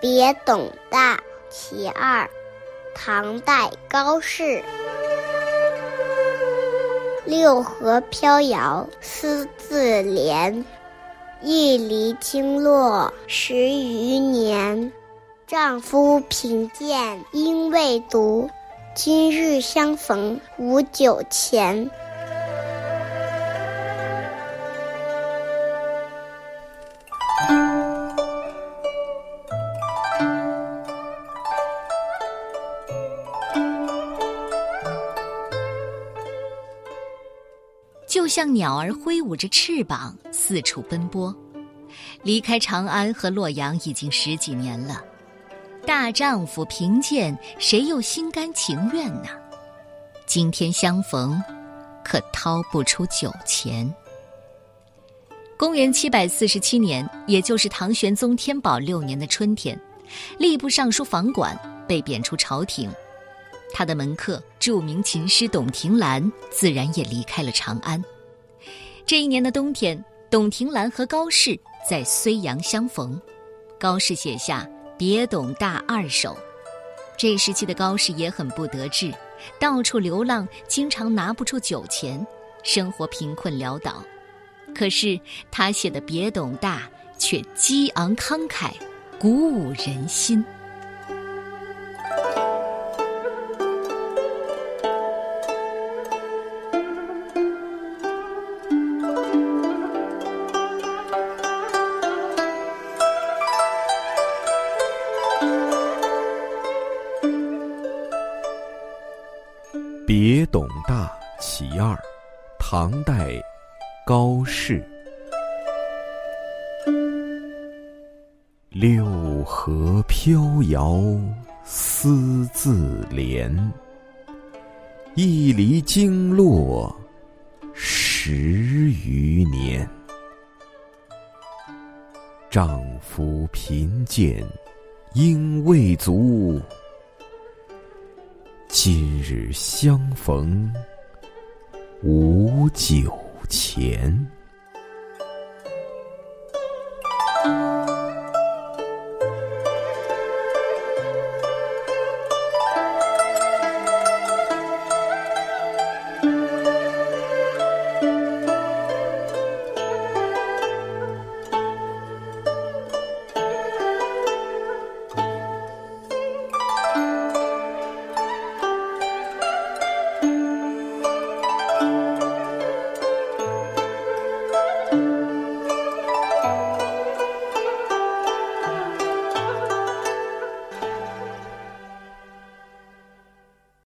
别董大其二，唐代高适。六合飘摇思自怜，一离经络十余年。丈夫贫贱应未读，今日相逢无酒钱。就像鸟儿挥舞着翅膀四处奔波，离开长安和洛阳已经十几年了。大丈夫贫贱，谁又心甘情愿呢？今天相逢，可掏不出酒钱。公元七百四十七年，也就是唐玄宗天宝六年的春天，吏部尚书房管被贬出朝廷。他的门客、著名琴师董庭兰自然也离开了长安。这一年的冬天，董庭兰和高适在睢阳相逢，高适写下《别董大二首》。这时期的高适也很不得志，到处流浪，经常拿不出酒钱，生活贫困潦倒。可是他写的《别董大》却激昂慷慨，鼓舞人心。别董大其二，唐代，高适。六合飘摇思自怜，一离经络十余年。丈夫贫贱应未足。今日相逢无酒钱。